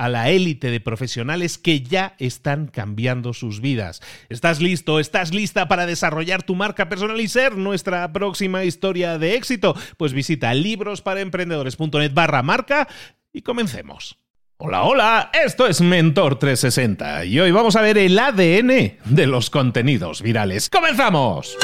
a la élite de profesionales que ya están cambiando sus vidas. ¿Estás listo? ¿Estás lista para desarrollar tu marca personal y ser nuestra próxima historia de éxito? Pues visita librosparaemprendedores.net barra marca y comencemos. Hola, hola, esto es Mentor 360 y hoy vamos a ver el ADN de los contenidos virales. ¡Comenzamos!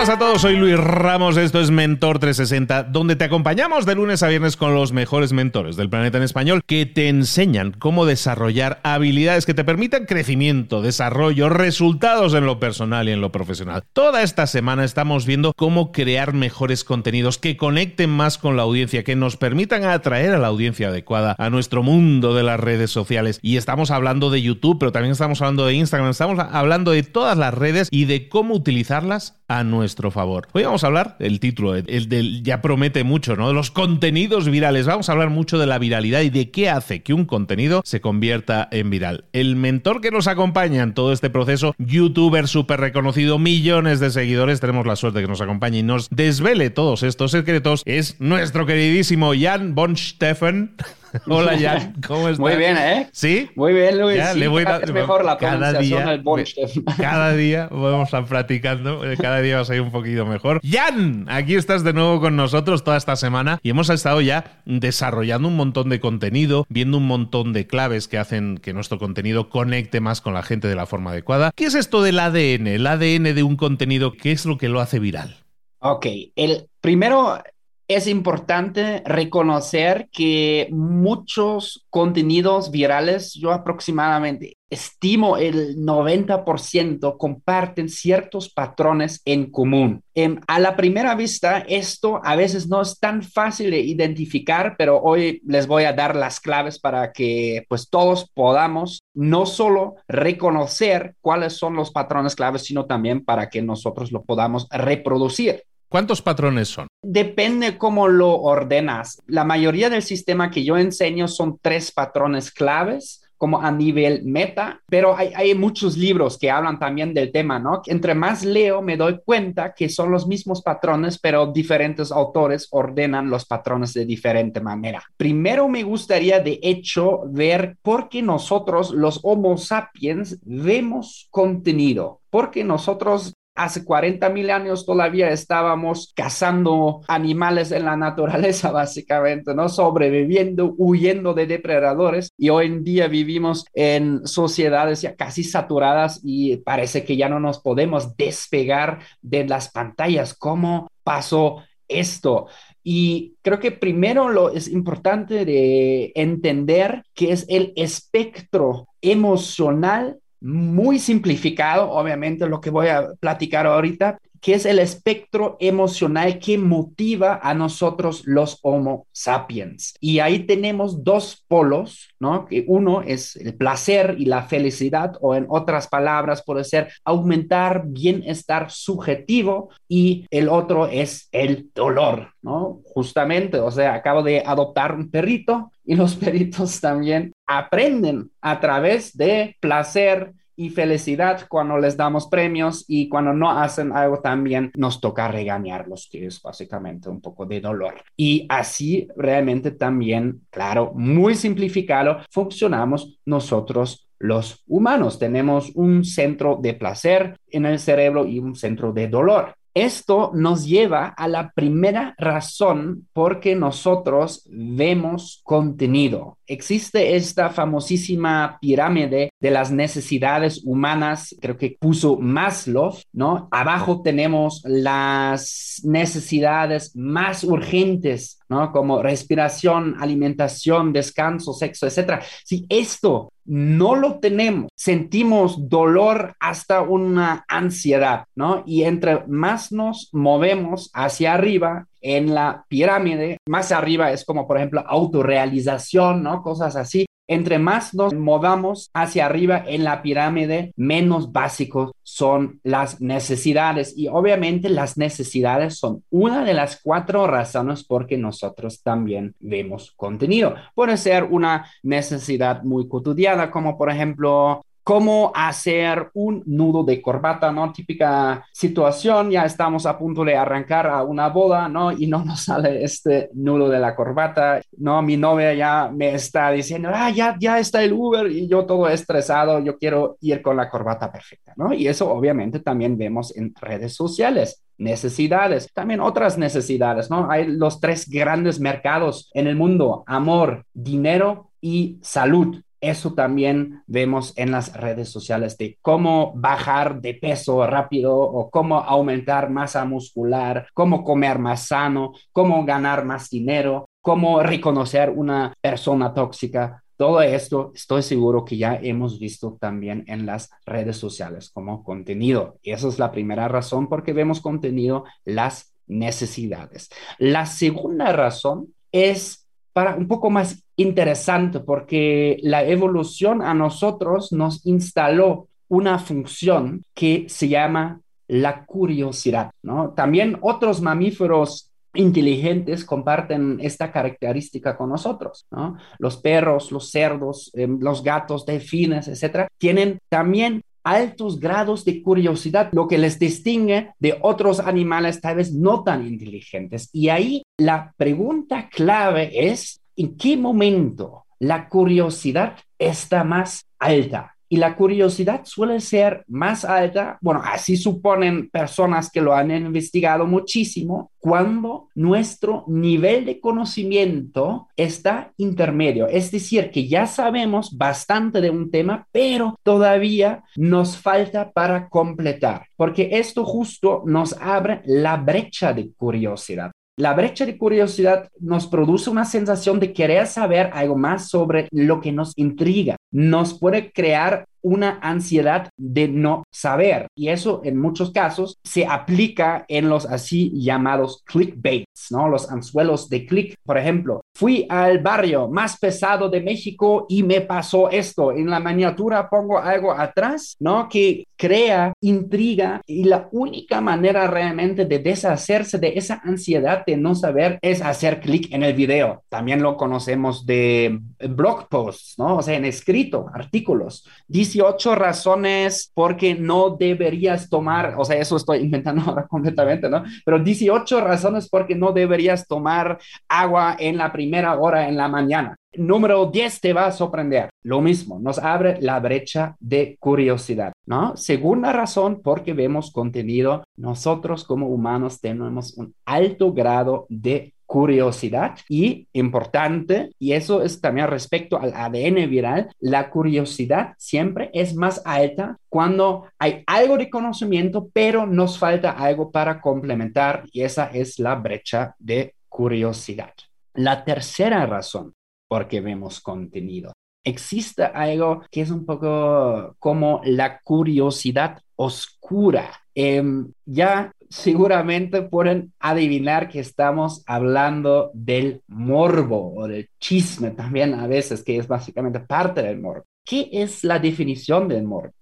Buenas a todos, soy Luis Ramos, esto es Mentor 360, donde te acompañamos de lunes a viernes con los mejores mentores del planeta en español que te enseñan cómo desarrollar habilidades que te permitan crecimiento, desarrollo, resultados en lo personal y en lo profesional. Toda esta semana estamos viendo cómo crear mejores contenidos que conecten más con la audiencia, que nos permitan atraer a la audiencia adecuada a nuestro mundo de las redes sociales. Y estamos hablando de YouTube, pero también estamos hablando de Instagram, estamos hablando de todas las redes y de cómo utilizarlas a nuestro favor. Hoy vamos a hablar, el título, el del ya promete mucho, ¿no? De los contenidos virales. Vamos a hablar mucho de la viralidad y de qué hace que un contenido se convierta en viral. El mentor que nos acompaña en todo este proceso, youtuber súper reconocido, millones de seguidores, tenemos la suerte que nos acompañe y nos desvele todos estos secretos, es nuestro queridísimo Jan von Steffen. Hola, Jan, ¿cómo estás? Muy bien, ¿eh? ¿Sí? Muy bien, Luis. Ya, le voy a mejor la cada día, del Cada día vamos a estar platicando, eh, cada día vas a ir un poquito mejor. Jan, aquí estás de nuevo con nosotros toda esta semana y hemos estado ya desarrollando un montón de contenido, viendo un montón de claves que hacen que nuestro contenido conecte más con la gente de la forma adecuada. ¿Qué es esto del ADN? El ADN de un contenido, ¿qué es lo que lo hace viral? Ok, el primero es importante reconocer que muchos contenidos virales, yo aproximadamente estimo el 90% comparten ciertos patrones en común. Em, a la primera vista, esto a veces no es tan fácil de identificar, pero hoy les voy a dar las claves para que pues todos podamos no solo reconocer cuáles son los patrones claves, sino también para que nosotros lo podamos reproducir. ¿Cuántos patrones son? Depende cómo lo ordenas. La mayoría del sistema que yo enseño son tres patrones claves como a nivel meta, pero hay, muchos libros que hablan también del tema, ¿no? Entre más leo, me doy cuenta que son los mismos patrones, pero diferentes autores ordenan los patrones de diferente manera. Primero me gustaría, de hecho, ver por qué nosotros, los Homo sapiens, vemos contenido. Porque nosotros hace 40 mil años todavía estábamos cazando animales en la naturaleza, básicamente, ¿no? Sobreviviendo, huyendo de depredadores y hoy en día vivimos en sociedades ya casi saturadas y parece que ya no nos podemos despegar de las pantallas. ¿Cómo pasó esto? Y creo que primero lo es importante de entender que es el espectro emocional muy simplificado, obviamente lo que voy a platicar ahorita, que es el espectro emocional que motiva a nosotros los Homo sapiens. Y ahí tenemos dos polos, ¿no? Uno es el placer y la felicidad, o en otras palabras puede ser aumentar bienestar subjetivo, y el otro es el dolor, ¿no? Justamente, o sea, acabo de adoptar un perrito y los perritos también aprenden a través de placer y felicidad cuando les damos premios y cuando no hacen algo también nos toca regañarlos, que es básicamente un poco de dolor. Y así realmente también, claro, muy simplificado, funcionamos nosotros los humanos. Tenemos un centro de placer en el cerebro y un centro de dolor. Esto nos lleva a la primera razón por que nosotros vemos contenido. Existe esta famosísima pirámide de las necesidades humanas, creo que puso Maslow, ¿no? Abajo tenemos las necesidades más urgentes, ¿no? Como respiración, alimentación, descanso, sexo, etcétera. Si esto no lo tenemos, sentimos dolor hasta una ansiedad, ¿no? Y entre más nos movemos hacia arriba, en la pirámide, más arriba es como, por ejemplo, autorrealización, ¿no? Cosas así. Entre más nos movamos hacia arriba en la pirámide, menos básicos son las necesidades. Y obviamente las necesidades son una de las cuatro razones por que nosotros también vemos contenido. Puede ser una necesidad muy cotidiana, como por ejemplo cómo hacer un nudo de corbata, ¿no? Típica situación, ya estamos a punto de arrancar a una boda, ¿no? Y no nos sale este nudo de la corbata, ¿no? Mi novia ya me está diciendo, ah, ya, ya está el Uber y yo todo estresado, yo quiero ir con la corbata perfecta, ¿no? Y eso obviamente también vemos en redes sociales necesidades, también otras necesidades, ¿no? Hay los tres grandes mercados en el mundo, amor, dinero y salud. Eso también vemos en las redes sociales de cómo bajar de peso rápido o cómo aumentar masa muscular, cómo comer más sano, cómo ganar más dinero, cómo reconocer una persona tóxica. Todo esto estoy seguro que ya hemos visto también en las redes sociales como contenido. Y esa es la primera razón por qué vemos contenido, las necesidades. La segunda razón es un poco más interesante porque la evolución a nosotros nos instaló una función que se llama la curiosidad, ¿no? También otros mamíferos inteligentes comparten esta característica con nosotros, ¿no? Los perros, los cerdos, em, los gatos, delfines, etcétera, tienen también altos grados de curiosidad, lo que les distingue de otros animales tal vez no tan inteligentes. Y ahí la pregunta clave es, ¿en qué momento la curiosidad está más alta? Y la curiosidad suele ser más alta, bueno, así suponen personas que lo han investigado muchísimo, cuando nuestro nivel de conocimiento está intermedio. Es decir, que ya sabemos bastante de un tema, pero todavía nos falta para completar, porque esto justo nos abre la brecha de curiosidad. La brecha de curiosidad nos produce una sensación de querer saber algo más sobre lo que nos intriga. Nos puede crear una ansiedad de no saber. Y eso en muchos casos se aplica en los así llamados clickbaits, ¿no? Los anzuelos de click. Por ejemplo, fui al barrio más pesado de México y me pasó esto. En la miniatura pongo algo atrás, ¿no? Que crea intriga y la única manera realmente de deshacerse de esa ansiedad de no saber es hacer clic en el video. También lo conocemos de blog posts, ¿no? O sea, en escrito, artículos. 18 razones porque no deberías tomar, o sea, eso estoy inventando ahora completamente, ¿no? Pero 18 razones porque no deberías tomar agua en la primera hora en la mañana. Número 10 te va a sorprender. Lo mismo, nos abre la brecha de curiosidad, ¿no? Segunda razón, porque vemos contenido, nosotros como humanos tenemos un alto grado de curiosidad y importante, y eso es también respecto al ADN viral, la curiosidad siempre es más alta cuando hay algo de conocimiento, pero nos falta algo para complementar y esa es la brecha de curiosidad. La tercera razón por qué vemos contenido existe algo que es un poco como la curiosidad oscura. Em, ya seguramente pueden adivinar que estamos hablando del morbo o del chisme también a veces, que es básicamente parte del morbo. ¿Qué es la definición del morbo?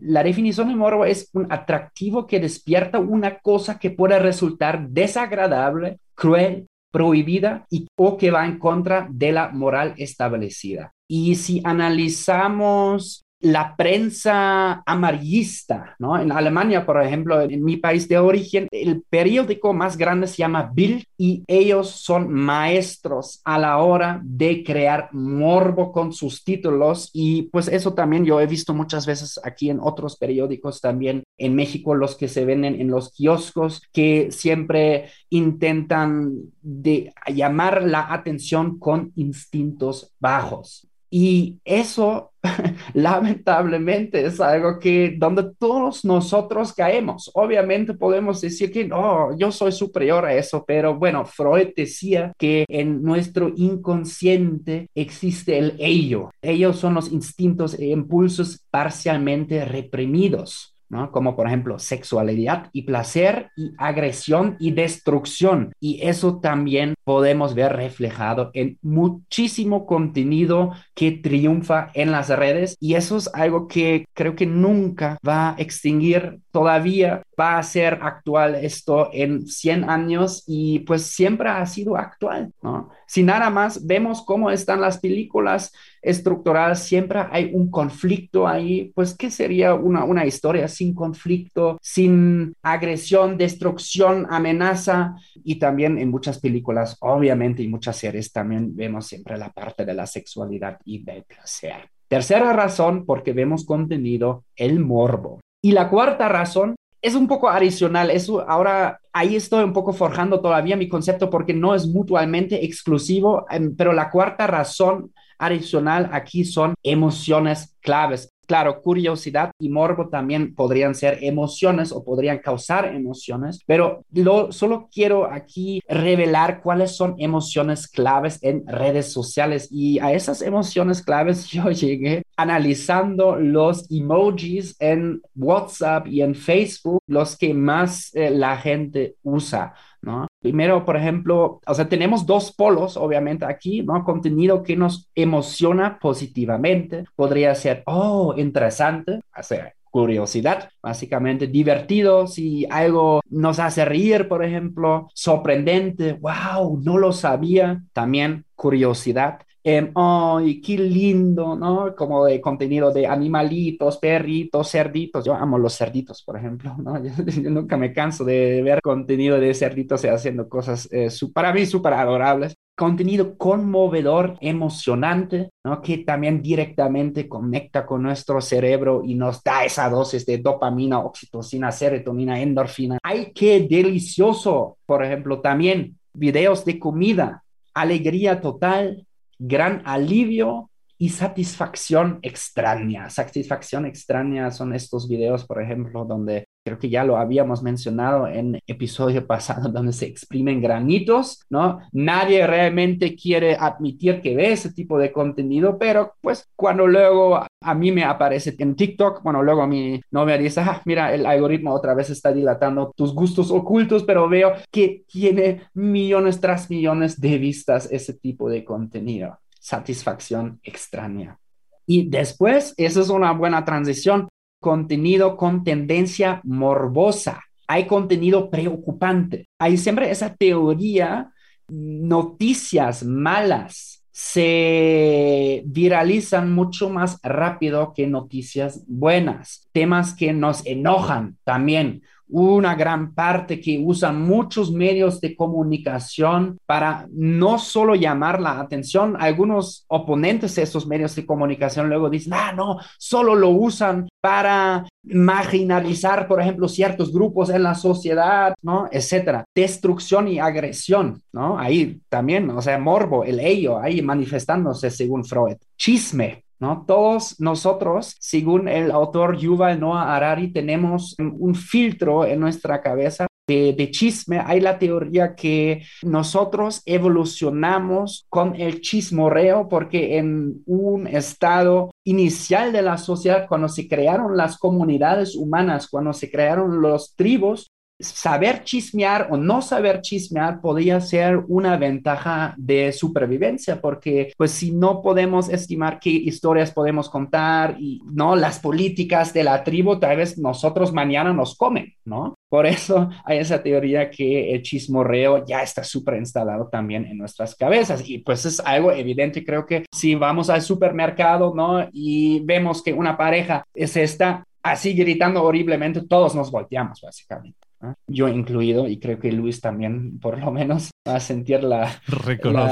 la definición de morbo es un atractivo que despierta una cosa que puede resultar desagradable, cruel, prohibida o que va en contra de la moral establecida. Y si analizamos la prensa amarillista, ¿no? En Alemania, por ejemplo, en mi país de origen, el periódico más grande se llama Bild y ellos son maestros a la hora de crear morbo con sus títulos y pues eso también yo he visto muchas veces aquí en otros periódicos también en México, los que se venden en los kioscos, que siempre intentan de llamar la atención con instintos bajos. Y eso, lamentablemente, es algo que donde todos nosotros caemos. Obviamente podemos decir que no, yo soy superior a eso, pero bueno, Freud decía que en nuestro inconsciente existe el ello. Ellos son los instintos e impulsos parcialmente reprimidos. Como por ejemplo sexualidad y placer y agresión y destrucción. Y eso también podemos ver reflejado en muchísimo contenido que triunfa en las redes y eso es algo que creo que nunca va a extinguir todavía va a ser actual esto en 100 años y pues siempre ha sido actual, ¿no? Si nada más vemos cómo están las películas estructuradas, siempre hay un conflicto ahí, pues ¿qué sería una, una historia sin conflicto, sin agresión, destrucción, amenaza? Y también en muchas películas, obviamente, y muchas series también vemos siempre la parte de la sexualidad y del placer. Tercera razón, porque vemos contenido, el morbo. Y la cuarta razón es un poco adicional. Eso ahora ahí estoy un poco forjando todavía mi concepto porque no es mutuamente exclusivo, em, pero la cuarta razón adicional aquí son emociones claves. Claro, curiosidad y morbo también podrían ser emociones o podrían causar emociones, pero lo, solo quiero aquí revelar cuáles son emociones claves en redes sociales y a esas emociones claves yo llegué analizando los emojis en WhatsApp y en Facebook, los que más eh, la gente usa. ¿no? Primero, por ejemplo, o sea, tenemos dos polos, obviamente, aquí, ¿no? Contenido que nos emociona positivamente. Podría ser, oh, interesante, hacer curiosidad, básicamente divertido, si algo nos hace reír, por ejemplo, sorprendente, wow, no lo sabía, también curiosidad. Eh, ¡Ay, qué lindo! ¿no? Como de contenido de animalitos, perritos, cerditos. Yo amo los cerditos, por ejemplo, ¿no? Yo, nunca me canso de ver contenido de cerditos haciendo cosas eh, para mí súper adorables. Contenido conmovedor, emocionante, ¿no? Que también directamente conecta con nuestro cerebro y nos da esa dosis de dopamina, oxitocina, serotonina, endorfina. ¡Ay, qué delicioso! Por ejemplo, también videos de comida, alegría total, gran alivio y satisfacción extraña. Satisfacción extraña son estos videos, por ejemplo, donde creo que ya lo habíamos mencionado en episodio pasado, donde se exprimen granitos, ¿no? Nadie realmente quiere admitir que ve ese tipo de contenido, pero pues cuando luego a mí me aparece en TikTok, bueno, luego mi novia dice, ah, mira, el algoritmo otra vez está dilatando tus gustos ocultos, pero veo que tiene millones tras millones de vistas ese tipo de contenido. Satisfacción extraña. Y después, esa es una buena transición contenido con tendencia morbosa, hay contenido preocupante, hay siempre esa teoría, noticias malas. Se viralizan mucho más rápido que noticias buenas, temas que nos enojan también una gran parte que usan muchos medios de comunicación para no solo llamar la atención. Algunos oponentes de estos medios de comunicación luego dicen, ah, no, solo lo usan para marginalizar, por ejemplo, ciertos grupos en la sociedad, ¿no? Etcétera. Destrucción y agresión, ¿no? Ahí también, o sea, morbo, el ello, ahí manifestándose según Freud. Chisme, ¿no? Todos nosotros, según el autor Yuval Noah Harari, tenemos un filtro en nuestra cabeza de, chisme, hay la teoría que nosotros evolucionamos con el chismorreo porque en un estado inicial de la sociedad, cuando se crearon las comunidades humanas, cuando se crearon los tribus, saber chismear o no saber chismear podría ser una ventaja de supervivencia, porque pues si no podemos estimar qué historias podemos contar y no las políticas de la tribu, tal vez nosotros mañana nos comen, ¿no? Por eso hay esa teoría que el chismorreo ya está súper instalado también en nuestras cabezas y pues es algo evidente, creo que si vamos al supermercado, ¿no? Y vemos que una pareja se está así gritando horriblemente, todos nos volteamos básicamente yo incluido, y creo que Luis también, por lo menos, va a sentir la,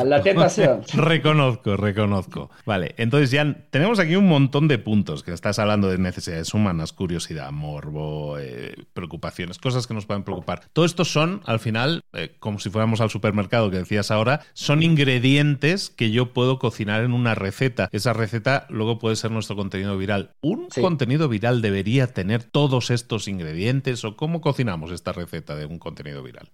la, tentación. reconozco, reconozco. Vale, entonces ya tenemos aquí un montón de puntos que estás hablando de necesidades humanas, curiosidad, morbo, eh, preocupaciones, cosas que nos pueden preocupar. Todo esto son, al final, eh, como si fuéramos al supermercado que decías ahora, son ingredientes que yo puedo cocinar en una receta. Esa receta luego puede ser nuestro contenido viral. ¿Un contenido viral debería tener todos estos ingredientes o cómo cocinamos esta receta de un contenido viral?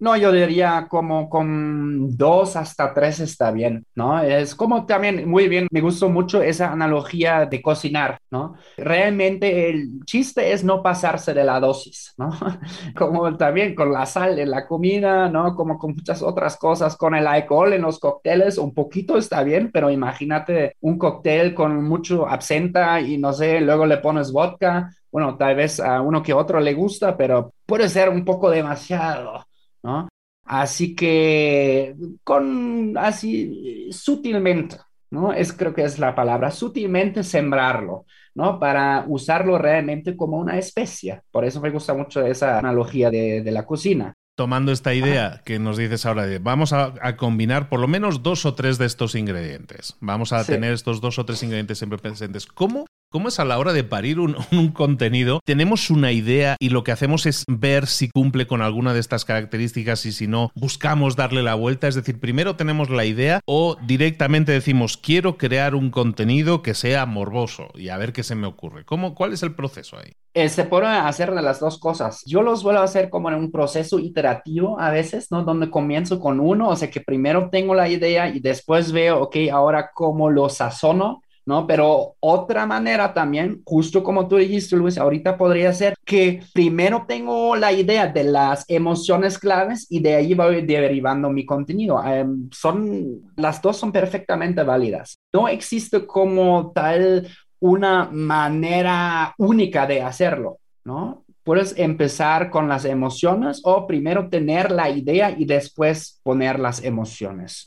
No, yo diría como con dos hasta tres está bien, ¿no? Es como también muy bien, me gustó mucho esa analogía de cocinar, ¿no? Realmente el chiste es no pasarse de la dosis, ¿no? Como también con la sal en la comida, ¿no? Como con muchas otras cosas, con el alcohol en los cócteles, un poquito está bien, pero imagínate un cóctel con mucho absenta y no sé, luego le pones vodka, bueno, tal vez a uno que otro le gusta, pero puede ser un poco demasiado, ¿no? Así que con así sutilmente, ¿no? Es creo que es la palabra, sutilmente sembrarlo, ¿no? Para usarlo realmente como una especie. Por eso me gusta mucho esa analogía de, la cocina tomando esta idea que nos dices ahora de vamos a, combinar por lo menos dos o tres de estos ingredientes. Vamos a tener estos dos o tres ingredientes siempre presentes. ¿Cómo ¿Cómo es a la hora de parir un, contenido? Tenemos una idea y lo que hacemos es ver si cumple con alguna de estas características y si no, buscamos darle la vuelta. Es decir, primero tenemos la idea o directamente decimos, quiero crear un contenido que sea morboso y a ver qué se me ocurre. ¿Cómo, ¿Cuál es el proceso ahí? Eh, se puede hacer de las dos cosas. Yo los vuelvo a hacer como en un proceso iterativo a veces, ¿no? Donde comienzo con uno, o sea que primero tengo la idea y después veo, ok, ahora cómo lo sazono ¿no? Pero otra manera también, justo como tú dijiste, Luis, ahorita podría ser que primero tengo la idea de las emociones claves y de ahí voy derivando mi contenido. Em, son, las dos son perfectamente válidas. No existe como tal una manera única de hacerlo, ¿no? Puedes empezar con las emociones o primero tener la idea y después poner las emociones.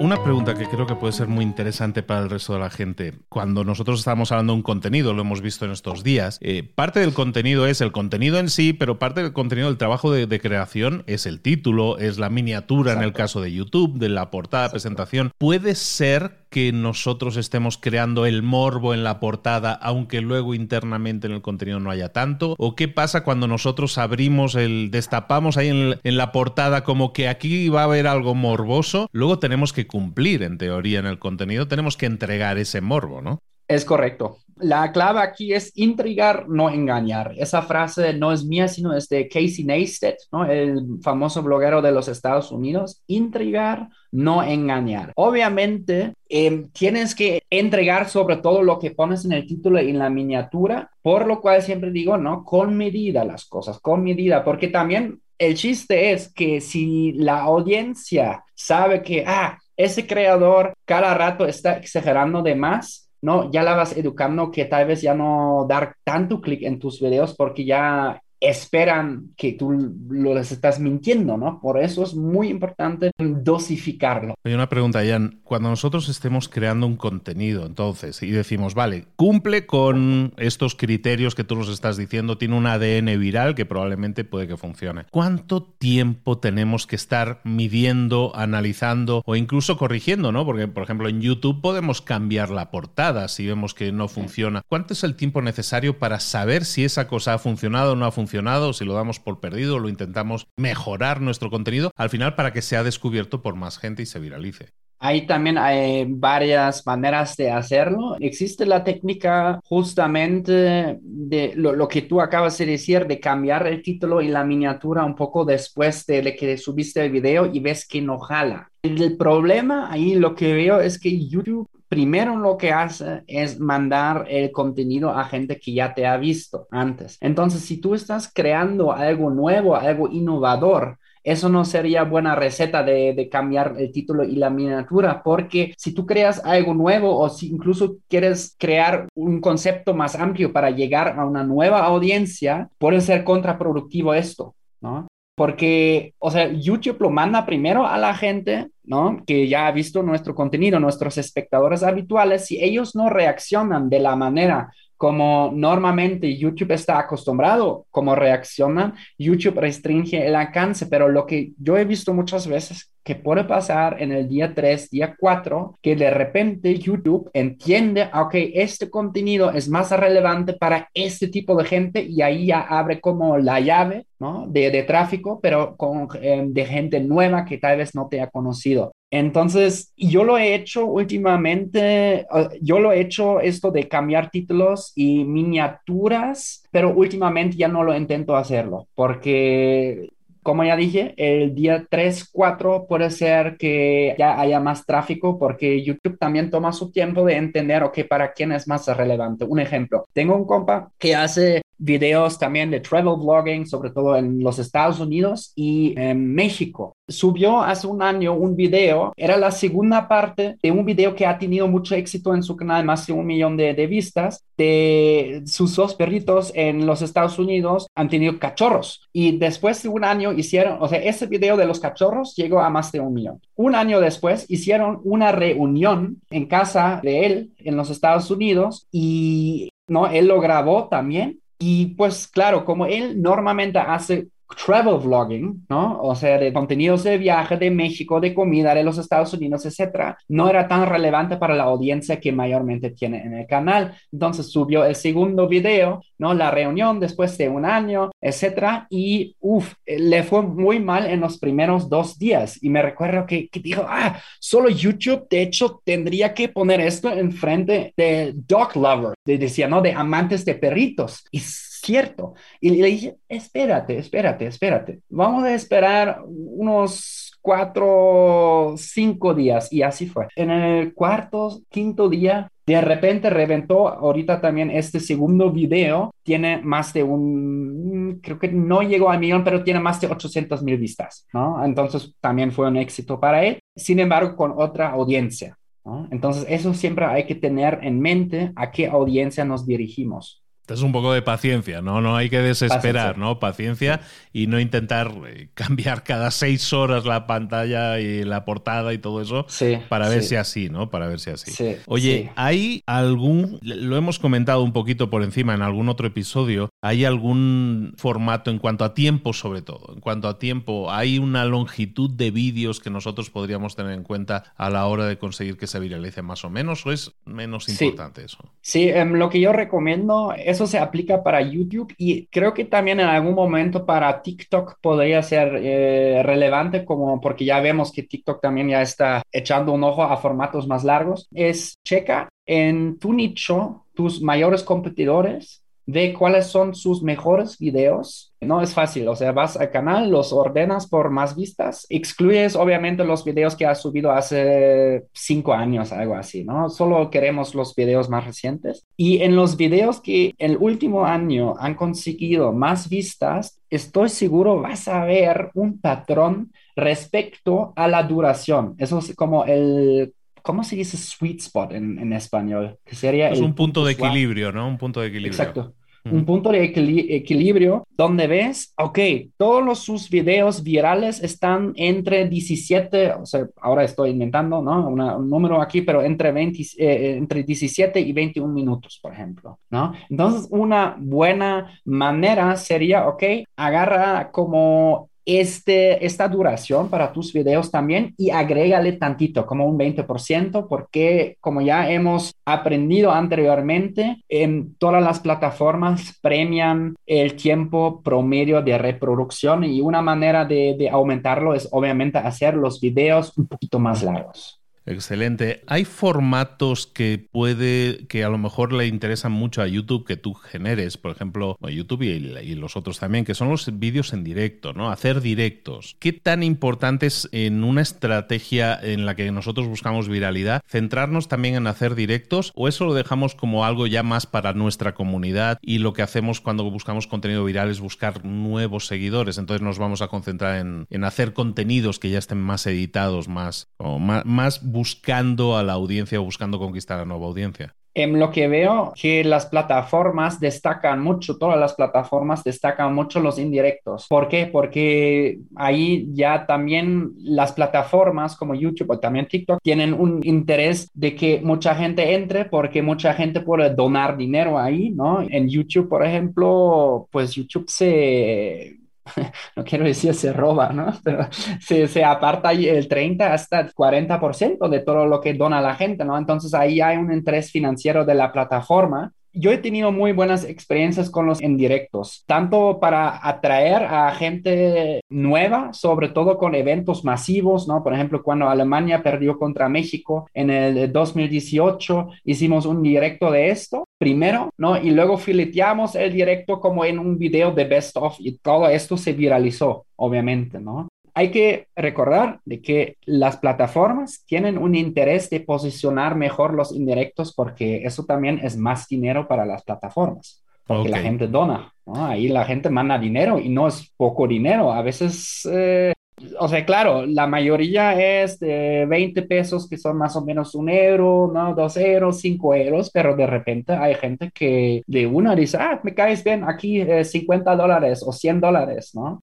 Una pregunta que creo que puede ser muy interesante para el resto de la gente. Cuando nosotros estamos hablando de un contenido, lo hemos visto en estos días, eh, parte del contenido es el contenido en sí, pero parte del contenido del trabajo de, creación es el título, es la miniatura en el caso de YouTube, de la portada, presentación. Puede ser que nosotros estemos creando el morbo en la portada, aunque luego internamente en el contenido no haya tanto? ¿O qué pasa cuando nosotros abrimos el, destapamos ahí en, en la portada como que aquí va a haber algo morboso? Luego tenemos que cumplir en teoría en el contenido, tenemos que entregar ese morbo, ¿no? Es correcto. La clave aquí es intrigar, no engañar. Esa frase no es mía, sino es de Casey Neistat, ¿no? el famoso bloguero de los Estados Unidos. Intrigar, no engañar. Obviamente, em, tienes que entregar sobre todo lo que pones en el título y en la miniatura, por lo cual siempre digo, ¿no? Con medida las cosas, con medida, porque también el chiste es que si la audiencia sabe que, ah, ese creador cada rato está exagerando de más, no, ya la vas educando que tal vez ya no dar tanto clic en tus videos porque ya esperan que tú lo les estás mintiendo, ¿no? Por eso es muy importante dosificarlo. Hay una pregunta, Jan. Cuando nosotros estemos creando un contenido, entonces, y decimos, vale, cumple con estos criterios que tú nos estás diciendo, tiene un ADN viral que probablemente puede que funcione. ¿Cuánto tiempo tenemos que estar midiendo, analizando o incluso corrigiendo, ¿no? Porque, por ejemplo, en YouTube podemos cambiar la portada si vemos que no funciona. ¿Cuánto es el tiempo necesario para saber si esa cosa ha funcionado o no ha funcionado? Funcionado, si lo damos por perdido, lo intentamos mejorar nuestro contenido, al final para que sea descubierto por más gente y se viralice. Ahí también hay varias maneras de hacerlo. Existe la técnica justamente de lo, que tú acabas de decir, de cambiar el título y la miniatura un poco después de, que subiste el video y ves que no jala. El problema ahí lo que veo es que YouTube primero lo que hace es mandar el contenido a gente que ya te ha visto antes. Entonces, si tú estás creando algo nuevo, algo innovador, eso no sería buena receta de, cambiar el título y la miniatura, porque si tú creas algo nuevo o si incluso quieres crear un concepto más amplio para llegar a una nueva audiencia, puede ser contraproductivo esto, ¿no? Porque, o sea, YouTube lo manda primero a la gente, ¿no? Que ya ha visto nuestro contenido, nuestros espectadores habituales, si ellos no reaccionan de la manera como normalmente YouTube está acostumbrado, como reaccionan, YouTube restringe el alcance, pero lo que yo he visto muchas veces que puede pasar en el día 3, día 4, que de repente YouTube entiende, ok, este contenido es más relevante para este tipo de gente y ahí ya abre como la llave, ¿no? De, de tráfico, pero con, eh, de gente nueva que tal vez no te ha conocido. Entonces, yo lo he hecho últimamente, yo lo he hecho esto de cambiar títulos y miniaturas, pero últimamente ya no lo intento hacerlo porque como ya dije, el día 3, 4 puede ser que ya haya más tráfico porque YouTube también toma su tiempo de entender, ok, para quién es más relevante. Un ejemplo, tengo un compa que hace videos también de travel blogging, sobre todo en los Estados Unidos y en México. Subió hace un año un video, era la segunda parte de un video que ha tenido mucho éxito en su canal, más de un millón de, de vistas, de sus dos perritos en los Estados Unidos han tenido cachorros. Y después de un año hicieron, o sea, ese video de los cachorros llegó a más de un millón. Un año después hicieron una reunión en casa de él en los Estados Unidos y no, él lo grabó también y pues claro, como él normalmente hace travel vlogging, ¿no? O sea, de contenidos de viaje, de México, de comida, de los Estados Unidos, etcétera, no era tan relevante para la audiencia que mayormente tiene en el canal. Entonces subió el segundo video, ¿no? La reunión después de un año, etcétera, y uff, le fue muy mal en los primeros dos días. Y me recuerdo que, dijo, ah, solo YouTube, de hecho, tendría que poner esto en frente de dog lover, de, decía, ¿no? De amantes de perritos. Y cierto. Y le dije, espérate, espérate, espérate. Vamos a esperar unos cuatro, cinco días. Y así fue. En el cuarto, quinto día, de repente reventó, ahorita también este segundo video tiene más de un, creo que no llegó a millón, pero tiene más de 800 mil vistas, ¿no? Entonces también fue un éxito para él, sin embargo con otra audiencia, ¿no? Entonces eso siempre hay que tener en mente a qué audiencia nos dirigimos. Es un poco de paciencia, ¿no? No hay que desesperar, ¿no? Paciencia y no intentar eh, cambiar cada seis horas la pantalla y la portada y todo eso para ver si así, ¿no? Para ver si así. Oye, ¿hay algún, lo hemos comentado un poquito por encima en algún otro episodio, ¿hay algún formato en cuanto a tiempo sobre todo? En cuanto a tiempo, ¿hay una longitud de vídeos que nosotros podríamos tener en cuenta a la hora de conseguir que se viralice más o menos o es menos importante eso? Sí, em, lo que yo recomiendo es se aplica para YouTube y creo que también en algún momento para TikTok podría ser eh, relevante como porque ya vemos que TikTok también ya está echando un ojo a formatos más largos. Es checa en tu nicho tus mayores competidores ve cuáles son sus mejores videos. No es fácil, o sea, vas al canal, los ordenas por más vistas, excluyes obviamente los videos que has subido hace cinco años, algo así, ¿no? Solo queremos los videos más recientes. Y en los videos que el último año han conseguido más vistas, estoy seguro vas a ver un patrón respecto a la duración. Eso es como el ¿Cómo se dice sweet spot en, español? Que sería es un punto de equilibrio, ¿no? Un punto de equilibrio. Exacto un punto de equilibrio donde ves, ok, todos los, sus videos virales están entre 17, o sea, ahora estoy inventando, ¿no? un número aquí, pero entre, 20, eh, entre 17 y 21 minutos, por ejemplo, ¿no? Entonces, una buena manera sería, ok, agarra como este, esta duración para tus videos también y agrégale tantito, como un 20%, porque como ya hemos aprendido anteriormente, en todas las plataformas premian el tiempo promedio de reproducción y una manera de, de aumentarlo es obviamente hacer los videos un poquito más largos. Excelente. Hay formatos que puede, que a lo mejor le interesan mucho a YouTube que tú generes, por ejemplo, YouTube y, los otros también, que son los vídeos en directo, ¿no? Hacer directos. ¿Qué tan importante es en una estrategia en la que nosotros buscamos viralidad, centrarnos también en hacer directos o eso lo dejamos como algo ya más para nuestra comunidad y lo que hacemos cuando buscamos contenido viral es buscar nuevos seguidores? Entonces nos vamos a concentrar en, hacer contenidos que ya estén más editados, más, o más, más buscando a la audiencia o buscando conquistar a nueva audiencia? En lo que veo que las plataformas destacan mucho, todas las plataformas destacan mucho los indirectos. ¿Por qué? Porque ahí ya también las plataformas como YouTube o también TikTok tienen un interés de que mucha gente entre porque mucha gente puede donar dinero ahí, ¿no? En YouTube, por ejemplo, pues YouTube se no quiero decir se roba, ¿no? Pero se, se aparta el 30 hasta el 40% de todo lo que dona la gente, ¿no? Entonces ahí hay un interés financiero de la plataforma yo he tenido muy buenas experiencias con los indirectos, tanto para atraer a gente nueva, sobre todo con eventos masivos, ¿no? Por ejemplo, cuando Alemania perdió contra México en el 2018, hicimos un directo de esto primero, ¿no? Y luego fileteamos el directo como en un video de best of y todo esto se viralizó, obviamente, ¿no? Hay que recordar de que las plataformas tienen un interés de posicionar mejor los indirectos porque eso también es más dinero para las plataformas, porque la gente dona, ahí la gente manda dinero y no es poco dinero, a veces... Eh, o sea, claro, la mayoría es de 20 pesos, que son más o menos un euro, ¿no? Dos euros, cinco euros, pero de repente hay gente que de una dice, ah, me caes bien, aquí 50 eh, dólares o 100 dólares, ¿no?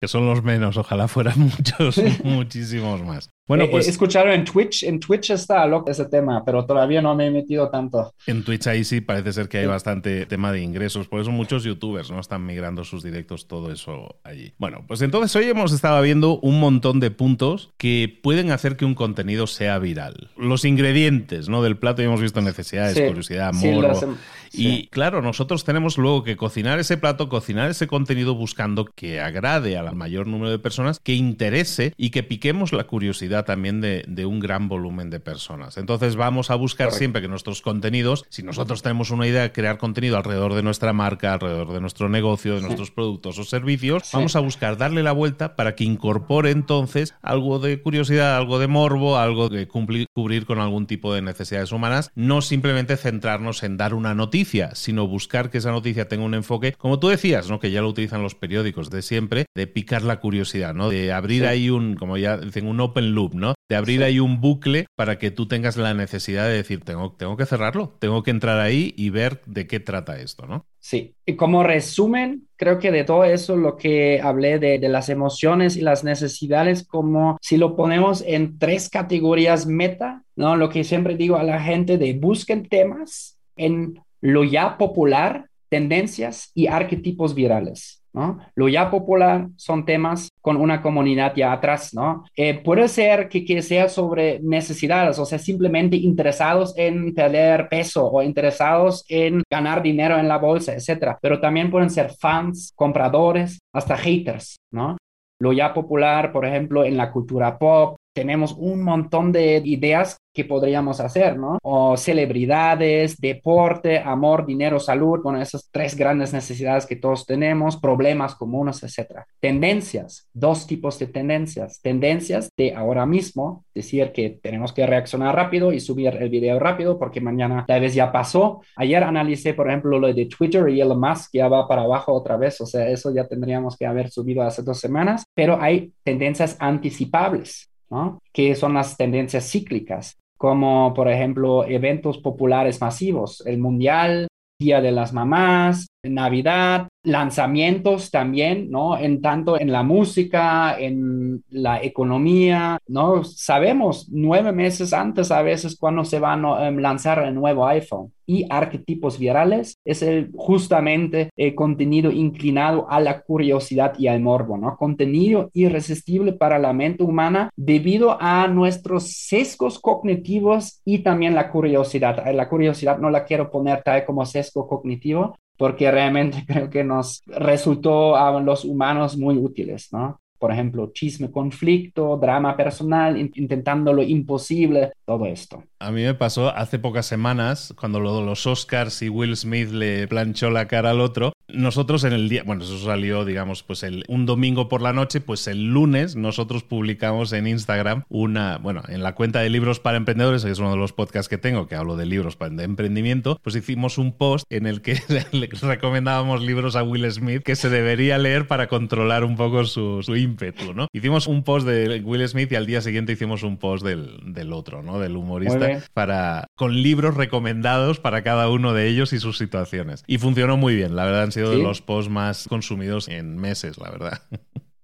Que son los menos, ojalá fueran muchos, muchísimos más. Bueno, pues. Escucharon en Twitch, en Twitch está loco ese tema, pero todavía no me he metido tanto. En Twitch ahí sí parece ser que hay bastante tema de ingresos, por eso muchos youtubers no están migrando sus directos, todo eso allí. Bueno, pues entonces hoy hemos estado viendo un montón de puntos que pueden hacer que un contenido sea viral. Los ingredientes, ¿no? Del plato ya hemos visto necesidades, curiosidad, morro. Y claro, nosotros tenemos luego que cocinar ese plato, cocinar ese contenido buscando que agrade al mayor número de personas, que interese y que piquemos la curiosidad también de, un gran volumen de personas. Entonces vamos a buscar siempre que nuestros contenidos, si nosotros tenemos una idea de crear contenido alrededor de nuestra marca, alrededor de nuestro negocio, de nuestros productos o servicios, vamos a buscar darle la vuelta para que incorpore entonces algo de curiosidad, algo de morbo, algo de cumplir, cubrir con algún tipo de necesidades humanas, no simplemente centrarnos en dar una noticia, sino buscar que esa noticia tenga un enfoque, como tú decías, ¿no? que ya lo utilizan los periódicos de siempre, de picar la curiosidad, ¿no? de abrir ahí un, como ya dicen, un open loop ¿no? De abrir ahí un bucle para que tú tengas la necesidad de decir, tengo, tengo que cerrarlo, tengo que entrar ahí y ver de qué trata esto, ¿no? Sí, y como resumen, creo que de todo eso lo que hablé de, de, las emociones y las necesidades, como si lo ponemos en tres categorías meta, ¿no? Lo que siempre digo a la gente de busquen temas en lo ya popular, tendencias y arquetipos virales. Lo ya popular son temas con una comunidad ya atrás, ¿no? Eh, puede ser que, que, sea sobre necesidades, o sea, simplemente interesados en perder peso o interesados en ganar dinero en la bolsa, etcétera. Pero también pueden ser fans, compradores, hasta haters, ¿no? Lo ya popular, por ejemplo, en la cultura pop, tenemos un montón de ideas que podríamos hacer, ¿no? O celebridades, deporte, amor, dinero, salud, bueno, esas tres grandes necesidades que todos tenemos, problemas comunes, etcétera. Tendencias, dos tipos de tendencias. Tendencias de ahora mismo, decir que tenemos que reaccionar rápido y subir el video rápido porque mañana tal vez ya pasó. Ayer analicé, por ejemplo, lo de Twitter y Elon Musk ya va para abajo otra vez, o sea, eso ya tendríamos que haber subido hace dos semanas, pero hay tendencias anticipables. ¿No? que son las tendencias cíclicas como por ejemplo eventos populares masivos, el Mundial, Día de las Mamás, Navidad, lanzamientos también, ¿no? En tanto en la música, en la economía, ¿no? Sabemos nueve meses antes a veces cuando se va a em, lanzar el nuevo iPhone. Y arquetipos virales es el, justamente el contenido inclinado a la curiosidad y al morbo, ¿no? Contenido irresistible para la mente humana debido a nuestros sesgos cognitivos y también la curiosidad. La curiosidad no la quiero poner tal como sesgo cognitivo, porque realmente creo que nos resultó a los humanos muy útiles, ¿no? Por ejemplo, chisme, conflicto, drama personal, intentando lo imposible, todo esto. A mí me pasó hace pocas semanas, cuando lo, los Oscars y Will Smith le planchó la cara al otro, nosotros en el día, bueno, eso salió, digamos, pues el, un domingo por la noche, pues el lunes nosotros publicamos en Instagram una, bueno, en la cuenta de libros para emprendedores, que es uno de los podcasts que tengo, que hablo de libros para de emprendimiento, pues hicimos un post en el que le recomendábamos libros a Will Smith que se debería leer para controlar un poco su, ímpetu, ¿no? Hicimos un post de Will Smith y al día siguiente hicimos un post del, del otro, ¿no? Del humorista, para, con libros recomendados para cada uno de ellos y sus situaciones. Y funcionó muy bien, la verdad de los posts más consumidos en meses, la verdad.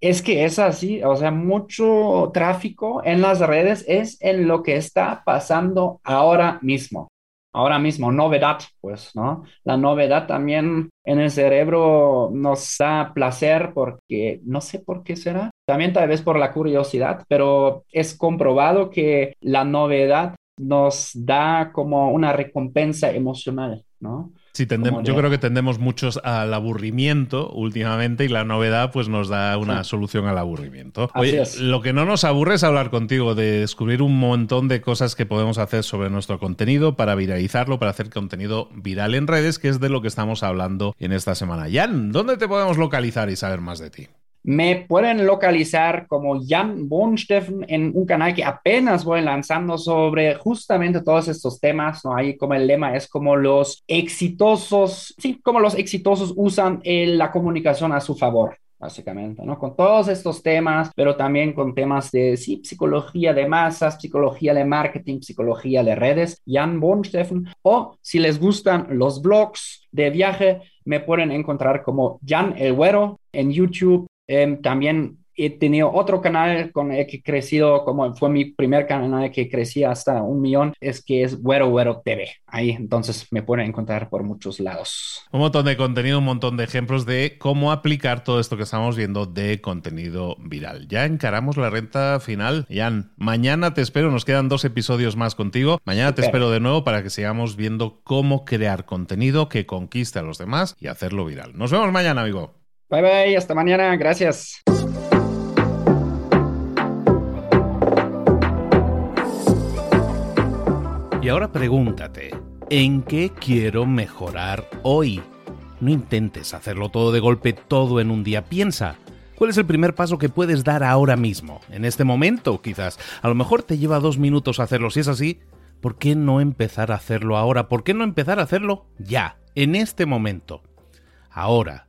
Es que es así, o sea, mucho tráfico en las redes es en lo que está pasando ahora mismo. Ahora mismo, novedad, pues, ¿no? La novedad también en el cerebro nos da placer porque no sé por qué será, también tal vez por la curiosidad, pero es comprobado que la novedad nos da como una recompensa emocional, ¿no? Sí, yo creo que tendemos muchos al aburrimiento últimamente y la novedad pues nos da una solución al aburrimiento. Oye, lo que no nos aburre es hablar contigo, de descubrir un montón de cosas que podemos hacer sobre nuestro contenido para viralizarlo, para hacer contenido viral en redes, que es de lo que estamos hablando en esta semana. Jan, ¿dónde te podemos localizar y saber más de ti? Me pueden localizar como Jan Bonsteffen en un canal que apenas voy lanzando sobre justamente todos estos temas, ¿no? Ahí como el lema es como los exitosos, sí, como los exitosos usan la comunicación a su favor básicamente, ¿no? Con todos estos temas, pero también con temas de, sí, psicología de masas, psicología de marketing, psicología de redes, Jan Bonsteffen, o si les gustan los blogs de viaje, me pueden encontrar como Jan El Güero en YouTube, Em, también he tenido otro canal con el que he crecido, como fue mi primer canal que crecí hasta un millón, es que es Güero Güero TV. Ahí entonces me pueden encontrar por muchos lados. Un montón de contenido, un montón de ejemplos de cómo aplicar todo esto que estamos viendo de contenido viral. Ya encaramos la renta final. Jan, mañana te espero, nos quedan dos episodios más contigo. Mañana te espero de nuevo para que sigamos viendo cómo crear contenido que conquiste a los demás y hacerlo viral. Nos vemos mañana, amigo. Bye bye, hasta mañana, gracias. Y ahora pregúntate, ¿en qué quiero mejorar hoy? No intentes hacerlo todo de golpe, todo en un día. Piensa, ¿cuál es el primer paso que puedes dar ahora mismo? En este momento, quizás. A lo mejor te lleva dos minutos hacerlo. Si es así, ¿por qué no empezar a hacerlo ahora? ¿Por qué no empezar a hacerlo ya, en este momento? Ahora